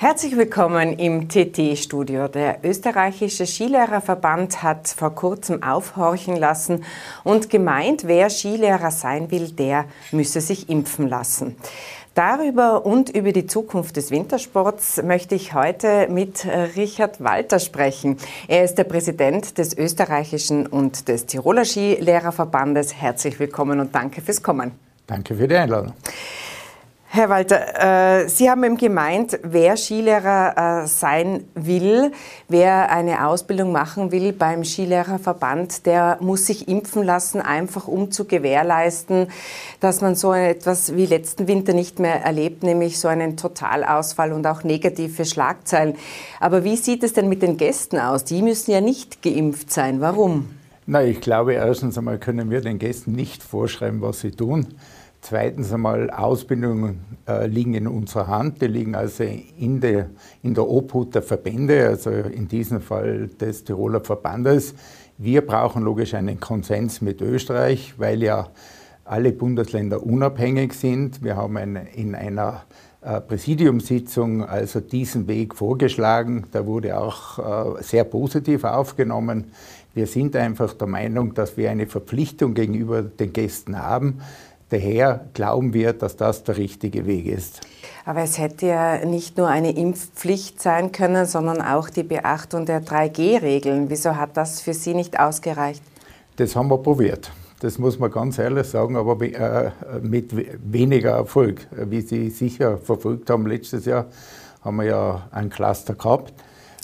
Herzlich willkommen im TT-Studio. Der österreichische Skilehrerverband hat vor kurzem aufhorchen lassen und gemeint, wer Skilehrer sein will, der müsse sich impfen lassen. Darüber und über die Zukunft des Wintersports möchte ich heute mit Richard Walter sprechen. Er ist der Präsident des österreichischen und des Tiroler Skilehrerverbandes. Herzlich willkommen und danke fürs Kommen. Danke für die Einladung. Herr Walter, äh, Sie haben eben gemeint, wer Skilehrer äh, sein will, wer eine Ausbildung machen will beim Skilehrerverband, der muss sich impfen lassen, einfach um zu gewährleisten, dass man so etwas wie letzten Winter nicht mehr erlebt, nämlich so einen Totalausfall und auch negative Schlagzeilen. Aber wie sieht es denn mit den Gästen aus? Die müssen ja nicht geimpft sein. Warum? Na, ich glaube, erstens einmal können wir den Gästen nicht vorschreiben, was sie tun. Zweitens einmal, Ausbildungen äh, liegen in unserer Hand, die liegen also in der, in der Obhut der Verbände, also in diesem Fall des Tiroler Verbandes. Wir brauchen logisch einen Konsens mit Österreich, weil ja alle Bundesländer unabhängig sind. Wir haben eine, in einer äh, Präsidiumssitzung also diesen Weg vorgeschlagen. Da wurde auch äh, sehr positiv aufgenommen. Wir sind einfach der Meinung, dass wir eine Verpflichtung gegenüber den Gästen haben. Daher glauben wir, dass das der richtige Weg ist. Aber es hätte ja nicht nur eine Impfpflicht sein können, sondern auch die Beachtung der 3G-Regeln. Wieso hat das für Sie nicht ausgereicht? Das haben wir probiert. Das muss man ganz ehrlich sagen, aber äh, mit weniger Erfolg. Wie Sie sicher verfolgt haben, letztes Jahr haben wir ja ein Cluster gehabt.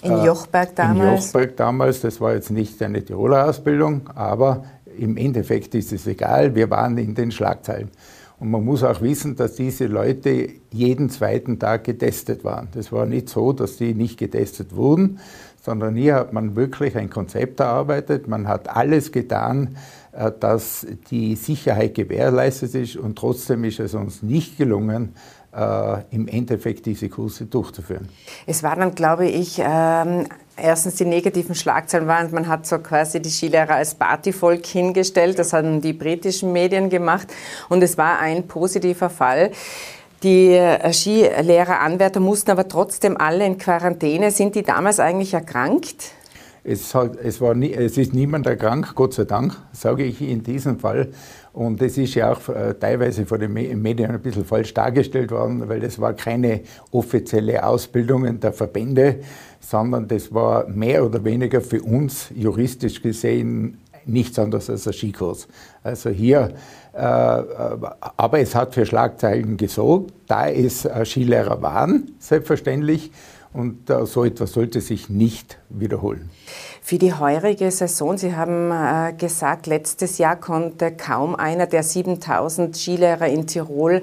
In äh, Jochberg damals? In Jochberg damals, das war jetzt nicht eine Tiroler Ausbildung, aber im Endeffekt ist es egal, wir waren in den Schlagzeilen. Und man muss auch wissen, dass diese Leute jeden zweiten Tag getestet waren. Das war nicht so, dass sie nicht getestet wurden, sondern hier hat man wirklich ein Konzept erarbeitet. Man hat alles getan, äh, dass die Sicherheit gewährleistet ist und trotzdem ist es uns nicht gelungen, äh, im Endeffekt diese Kurse durchzuführen. Es war dann, glaube ich, ähm, erstens die negativen Schlagzeilen waren, man hat so quasi die Skilehrer als Partyvolk hingestellt, das haben die britischen Medien gemacht und es war ein positiver Fall. Die äh, Skilehreranwärter mussten aber trotzdem alle in Quarantäne. Sind die damals eigentlich erkrankt? Es, hat, es, war nie, es ist niemand erkrankt, Gott sei Dank, sage ich in diesem Fall. Und es ist ja auch äh, teilweise von den Medien ein bisschen falsch dargestellt worden, weil es war keine offizielle Ausbildung der Verbände, sondern das war mehr oder weniger für uns juristisch gesehen nichts anderes als ein Skikurs. Also hier, äh, aber es hat für Schlagzeilen gesorgt, da es äh, Skilehrer waren, selbstverständlich, und äh, so etwas sollte sich nicht wiederholen. Für die heurige Saison, Sie haben äh, gesagt, letztes Jahr konnte kaum einer der 7000 Skilehrer in Tirol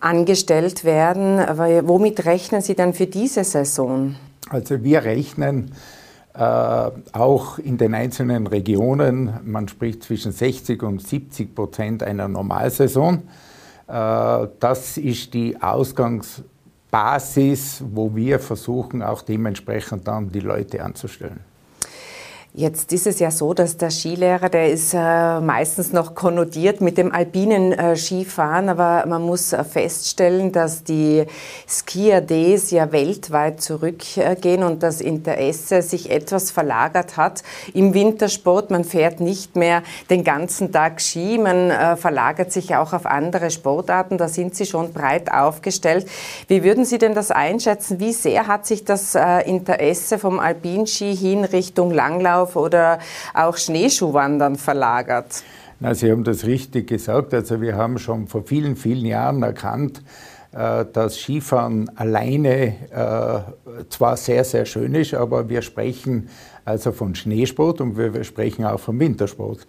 angestellt werden. Aber womit rechnen Sie dann für diese Saison? Also wir rechnen äh, auch in den einzelnen Regionen, man spricht zwischen 60 und 70 Prozent einer Normalsaison. Äh, das ist die Ausgangsbasis, wo wir versuchen, auch dementsprechend dann die Leute anzustellen. Jetzt ist es ja so, dass der Skilehrer, der ist äh, meistens noch konnotiert mit dem alpinen äh, Skifahren, aber man muss äh, feststellen, dass die Ski-ADs ja weltweit zurückgehen und das Interesse sich etwas verlagert hat im Wintersport. Man fährt nicht mehr den ganzen Tag Ski, man verlagert sich auch auf andere Sportarten. Da sind Sie schon breit aufgestellt. Wie würden Sie denn das einschätzen? Wie sehr hat sich das Interesse vom Alpinski hin Richtung Langlauf Skilanglauf oder auch Schneeschuhwandern verlagert? Na, Sie haben das richtig gesagt. Also wir haben schon vor vielen, vielen Jahren erkannt, äh, dass Skifahren alleine äh, zwar sehr, sehr schön ist, aber wir sprechen also von Schneesport und wir sprechen auch vom Wintersport.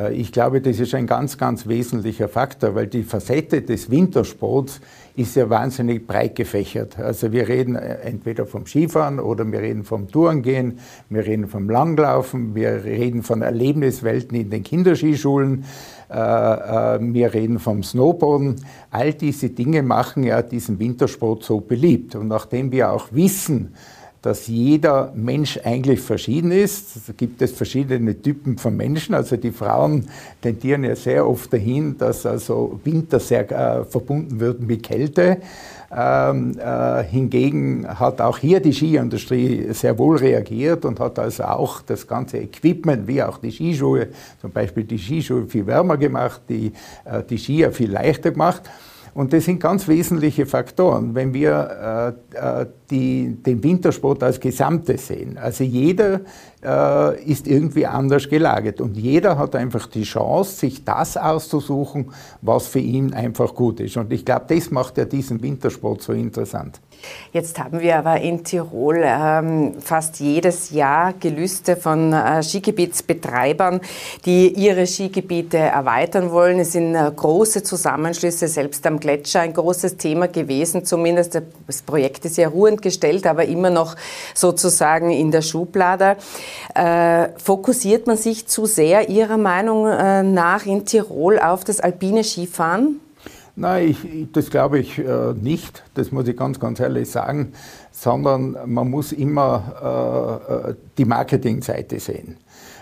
Äh, ich glaube, das ist ein ganz, ganz wesentlicher Faktor, weil die Facette des Wintersports ist ja wahnsinnig breit gefächert. Also wir reden äh, entweder vom Skifahren oder wir reden vom Tourengehen, wir reden vom Langlaufen, wir reden von Erlebniswelten in den Kinderskischulen, äh, wir reden vom Snowboarden. All diese Dinge machen ja diesen Wintersport so beliebt. Und nachdem wir auch wissen, dass jeder Mensch eigentlich verschieden ist. Da gibt es verschiedene Typen von Menschen. Also die Frauen tendieren ja sehr oft dahin, dass also Winter sehr äh, verbunden wird mit Kälte. Ähm, äh, hingegen hat auch hier die Skiindustrie sehr wohl reagiert und hat also auch das ganze Equipment, wie auch die Skischuhe, zum Beispiel die Skischuhe viel wärmer gemacht, die, äh, die Skier viel leichter gemacht. Und das sind ganz wesentliche Faktoren, wenn wir äh, äh, die, den Wintersport als Gesamtes sehen. Also jeder äh, ist irgendwie anders gelagert und jeder hat einfach die Chance, sich das auszusuchen, was für ihn einfach gut ist. Und ich glaube, das macht ja diesen Wintersport so interessant. Jetzt haben wir aber in Tirol ähm, fast jedes Jahr Gelüste von äh, Skigebietsbetreibern, die ihre Skigebiete erweitern wollen. Es sind äh, große Zusammenschlüsse, selbst am Gletscher ein großes Thema gewesen. Zumindest das Projekt ist ja ruhend gestellt, aber immer noch sozusagen in der Schublade. Äh, fokussiert man sich zu sehr Ihrer Meinung äh, nach in Tirol auf das alpine Skifahren? Nein, ich, das glaube ich äh, nicht, das muss ich ganz, ganz ehrlich sagen, sondern man muss immer äh, äh, die Marketingseite sehen.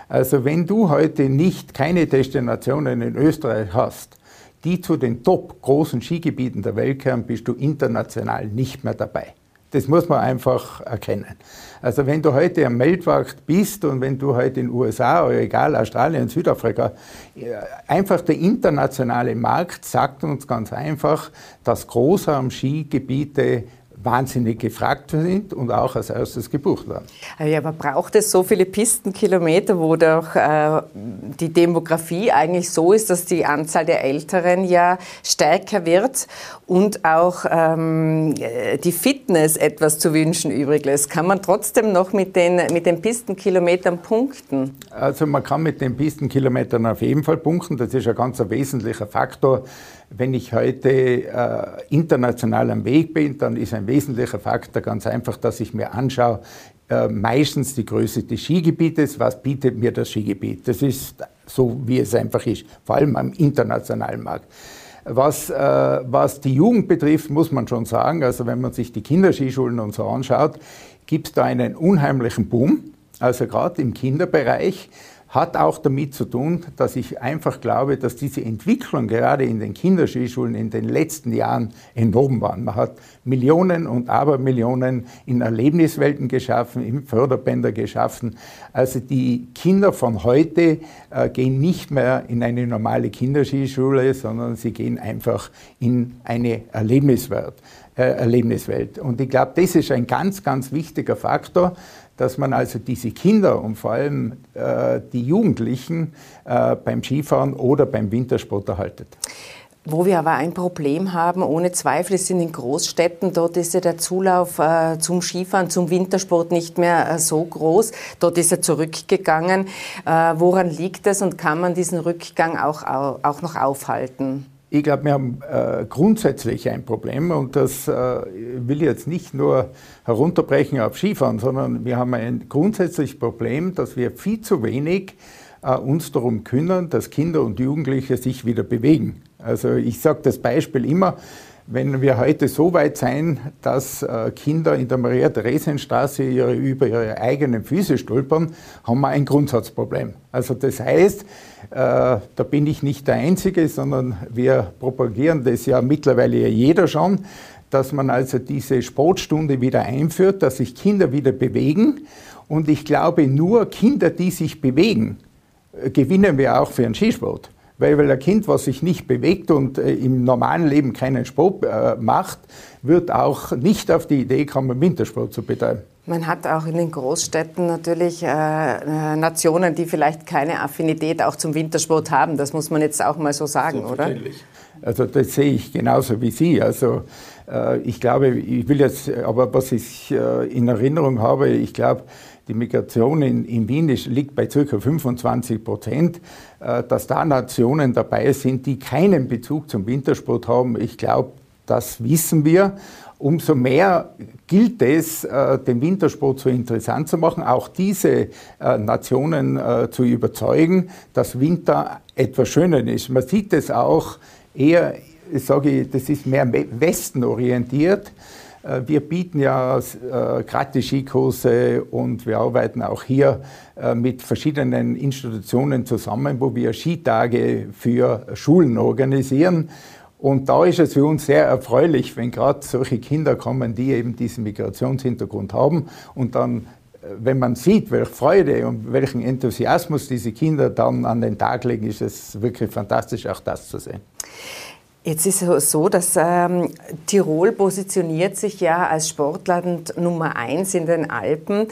Also wenn du heute nicht keine Destinationen in Österreich hast, die zu den top großen Skigebieten der Welt gehören, bist du international nicht mehr dabei. Das muss man einfach erkennen. Also wenn du heute am Weltmarkt bist und wenn du heute in den USA oder egal, Australien, Südafrika, äh, einfach der internationale Markt sagt uns ganz einfach, dass Großraum-Skigebiete wahnsinnig gefragt sind und auch als erstes gebucht werden. Ja, aber braucht es so viele Pistenkilometer, wo doch äh, die Demografie eigentlich so ist, dass die Anzahl der Älteren ja stärker wird und auch ähm, die Fitness etwas zu wünschen übrig lässt? Kann man trotzdem noch mit den, mit den Pistenkilometern punkten? Also man kann mit den Pistenkilometern auf jeden Fall punkten. Das ist ein ganz wesentlicher Faktor wenn ich heute äh, international am Weg bin, dann ist ein wesentlicher Faktor ganz einfach, dass ich mir anschaue, äh, meistens die Größe des Skigebietes, was bietet mir das Skigebiet. Das ist so, wie es einfach ist, vor allem am internationalen Markt. Was, äh, was die Jugend betrifft, muss man schon sagen, also wenn man sich die Kinderskischulen und so anschaut, gibt es da einen unheimlichen Boom, also gerade im Kinderbereich hat auch damit zu tun, dass ich einfach glaube, dass diese Entwicklung gerade in den Kinderskischulen in den letzten Jahren enorm war. Man hat Millionen und Abermillionen in Erlebniswelten geschaffen, in Förderbänder geschaffen. Also die Kinder von heute äh, gehen nicht mehr in eine normale Kinderskischule, sondern sie gehen einfach in eine Erlebniswelt. Äh, Erlebniswelt. Und ich glaube, das ist ein ganz, ganz wichtiger Faktor, dass man also diese Kinder und vor allem äh, die Jugendlichen äh, beim Skifahren oder beim Wintersport erhaltet. Wo wir aber ein Problem haben, ohne Zweifel, ist in den Großstädten. Dort ist ja der Zulauf äh, zum Skifahren, zum Wintersport nicht mehr äh, so groß. Dort ist er zurückgegangen. Äh, woran liegt das und kann man diesen Rückgang auch, auch noch aufhalten? Ich glaube, wir haben äh, grundsätzlich ein Problem und das äh, will jetzt nicht nur herunterbrechen auf Skifahren, sondern wir haben ein grundsätzliches Problem, dass wir viel zu wenig äh, uns darum kümmern, dass Kinder und Jugendliche sich wieder bewegen. Also ich sage das Beispiel immer, wenn wir heute so weit sein, dass äh, Kinder in der Maria-Theresien-Straße über ihre eigenen Füße stolpern, haben wir ein Grundsatzproblem. Also das heißt, äh, da bin ich nicht der Einzige, sondern wir propagieren das ja mittlerweile jeder schon, dass man also diese Sportstunde wieder einführt, dass sich Kinder wieder bewegen. Und ich glaube, nur Kinder, die sich bewegen, äh, gewinnen wir auch für den Skisport. Weil, weil ein Kind, was sich nicht bewegt und äh, im normalen Leben keinen Sport äh, macht, wird auch nicht auf die Idee kommen, Wintersport zu betreiben. Man hat auch in den Großstädten natürlich äh, äh, Nationen, die vielleicht keine Affinität auch zum Wintersport haben. Das muss man jetzt auch mal so sagen, oder? Also das sehe ich genauso wie Sie. Also äh, ich glaube, ich will jetzt, aber was ich äh, in Erinnerung habe, ich glaube, die Migration in, in Wien ist, liegt bei ca. 25 Prozent. Äh, dass da Nationen dabei sind, die keinen Bezug zum Wintersport haben, ich glaube, das wissen wir. Umso mehr gilt es, äh, den Wintersport so interessant zu machen, auch diese äh, Nationen zu überzeugen, dass Winter etwas Schönes ist. Man sieht es auch eher, ich sage, das ist mehr Westen orientiert. Äh, wir bieten ja äh, gratis Skikurse und wir arbeiten auch hier äh, mit verschiedenen Institutionen zusammen, wo wir Skitage für Schulen organisieren. Und da ist es für uns sehr erfreulich, wenn gerade solche Kinder kommen, die eben diesen Migrationshintergrund haben und dann wenn man sieht, welche Freude und welchen Enthusiasmus diese Kinder dann an den Tag legen, ist es wirklich fantastisch, auch das zu sehen. Jetzt ist es so, dass ähm, Tirol positioniert sich ja als Sportland Nummer eins in den Alpen.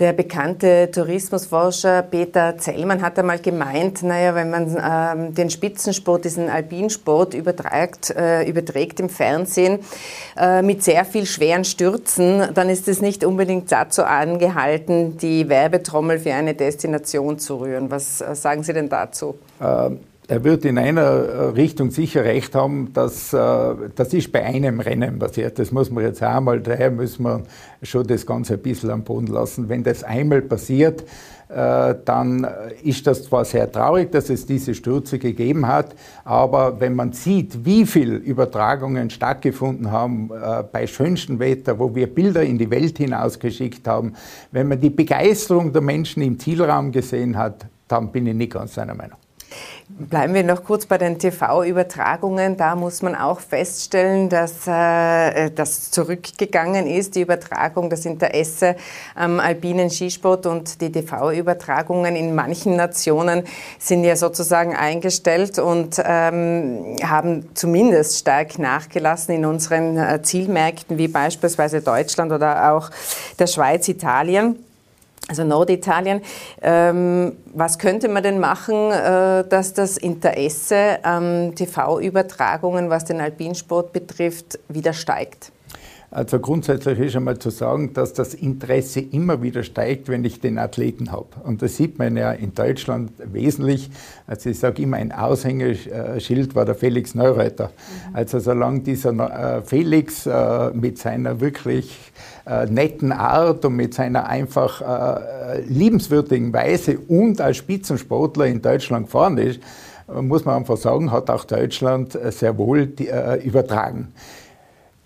Der bekannte Tourismusforscher Peter Zellmann hat einmal gemeint, naja, wenn man ähm, den Spitzensport, diesen Alpinsport überträgt, äh, überträgt im Fernsehen äh, mit sehr viel schweren Stürzen, dann ist es nicht unbedingt dazu angehalten, die Werbetrommel für eine Destination zu rühren. Was äh, sagen Sie denn dazu? Ähm er wird in einer äh, Richtung sicher recht haben, dass äh, das ist bei einem Rennen passiert. Das muss man jetzt einmal, daher müssen wir schon das Ganze ein bisschen am Boden lassen. Wenn das einmal passiert, äh, dann ist das zwar sehr traurig, dass es diese Stürze gegeben hat, aber wenn man sieht, wie viele Übertragungen stattgefunden haben bei schönstem Wetter, wo wir Bilder in die Welt hinausgeschickt haben, wenn man die Begeisterung der Menschen im Zielraum gesehen hat, dann bin ich nicht ganz seiner Meinung. Bleiben wir noch kurz bei den TV-Übertragungen. Da muss man auch feststellen, dass äh, das zurückgegangen ist, die Übertragung, das Interesse am alpinen Skisport und die TV-Übertragungen in manchen Nationen sind ja sozusagen eingestellt und ähm, haben zumindest stark nachgelassen in unseren äh, Zielmärkten wie beispielsweise Deutschland oder auch der Schweiz, Italien also Norditalien. Ähm, was könnte man denn machen, äh, dass das Interesse an TV-Übertragungen, was den Alpinsport betrifft, wieder steigt? Also grundsätzlich ist einmal zu sagen, dass das Interesse immer wieder steigt, wenn ich den Athleten habe. Und das sieht man ja in Deutschland wesentlich. Also ich sage immer, ein Aushängeschild war der Felix Neureuter. Mhm. Also solange dieser äh, Felix äh, mit seiner wirklich äh, netten Art und mit seiner einfach liebenswürdigen Weise und als Spitzensportler in Deutschland gefahren ist, muss man einfach sagen, hat auch Deutschland sehr wohl die, übertragen.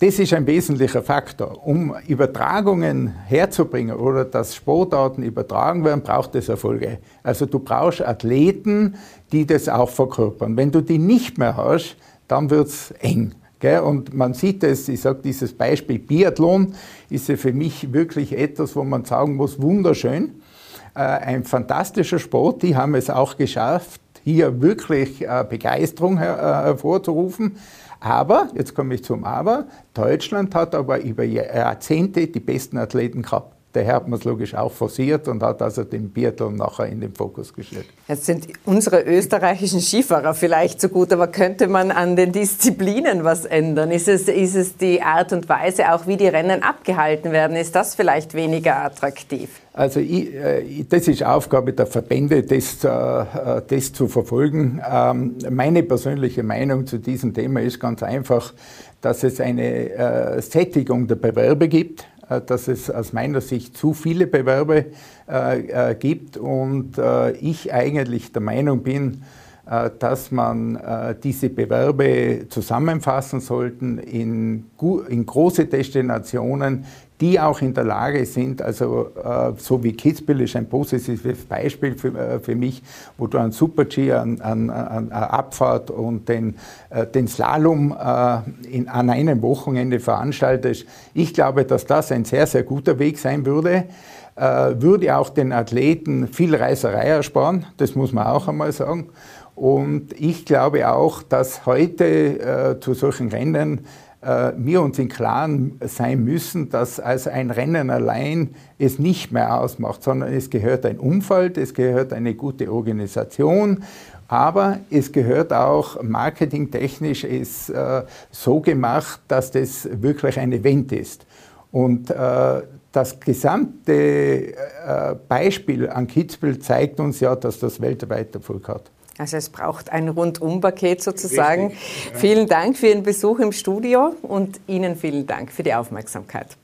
Das ist ein wesentlicher Faktor. Um Übertragungen herzubringen oder dass Sportarten übertragen werden, braucht es Erfolge. Also du brauchst Athleten, die das auch verkörpern. Wenn du die nicht mehr hast, dann wird es eng. Und man sieht es, ich sage dieses Beispiel Biathlon, ist ja für mich wirklich etwas, wo man sagen muss, wunderschön. Äh, ein fantastischer Sport, die haben es auch geschafft, hier wirklich äh, Begeisterung hervorzurufen. Aber, jetzt komme ich zum Aber, Deutschland hat aber über Jahrzehnte die besten Athleten gehabt. Daher hat man es logisch auch forciert und hat also den Biathlon nachher in den Fokus gestellt. Jetzt sind unsere österreichischen Skifahrer vielleicht so gut, aber könnte man an den Disziplinen was ändern? Ist es, ist es die Art und Weise, auch wie die Rennen abgehalten werden? Ist das vielleicht weniger attraktiv? Also ich, äh, das ist Aufgabe der Verbände, das, äh, das zu verfolgen. Ähm, meine persönliche Meinung zu diesem Thema ist ganz einfach, dass es eine äh, Sättigung der Bewerbe gibt äh, dass es aus meiner Sicht zu viele Bewerbe äh, äh, gibt und ich eigentlich der Meinung bin, dass man diese Bewerbe zusammenfassen sollten in große Destinationen, die auch in der Lage sind, also äh, so wie Kitzbühel ist ein positives Beispiel für, äh, für mich, wo du einen Super-G an, Abfahrt und den, äh, den Slalom äh, in, an einem Wochenende veranstaltest. Ich glaube, dass das ein sehr, sehr guter Weg sein würde. Äh, würde auch den Athleten viel Reiserei ersparen, das muss man auch einmal sagen. Und ich glaube auch, dass heute äh, zu solchen Rennen äh, wir uns im Klaren sein müssen, dass also ein Rennen allein es nicht mehr ausmacht, sondern es gehört ein Umfeld, es gehört eine gute Organisation, aber es gehört auch marketingtechnisch ist äh, so gemacht, dass das wirklich ein Event ist. Und äh, das gesamte äh, Beispiel an Kitzbühel zeigt uns ja, dass das weltweit Erfolg hat. Also es braucht ein Rundumpaket sozusagen. Richtig. Vielen Dank für Ihren Besuch im Studio und Ihnen vielen Dank für die Aufmerksamkeit.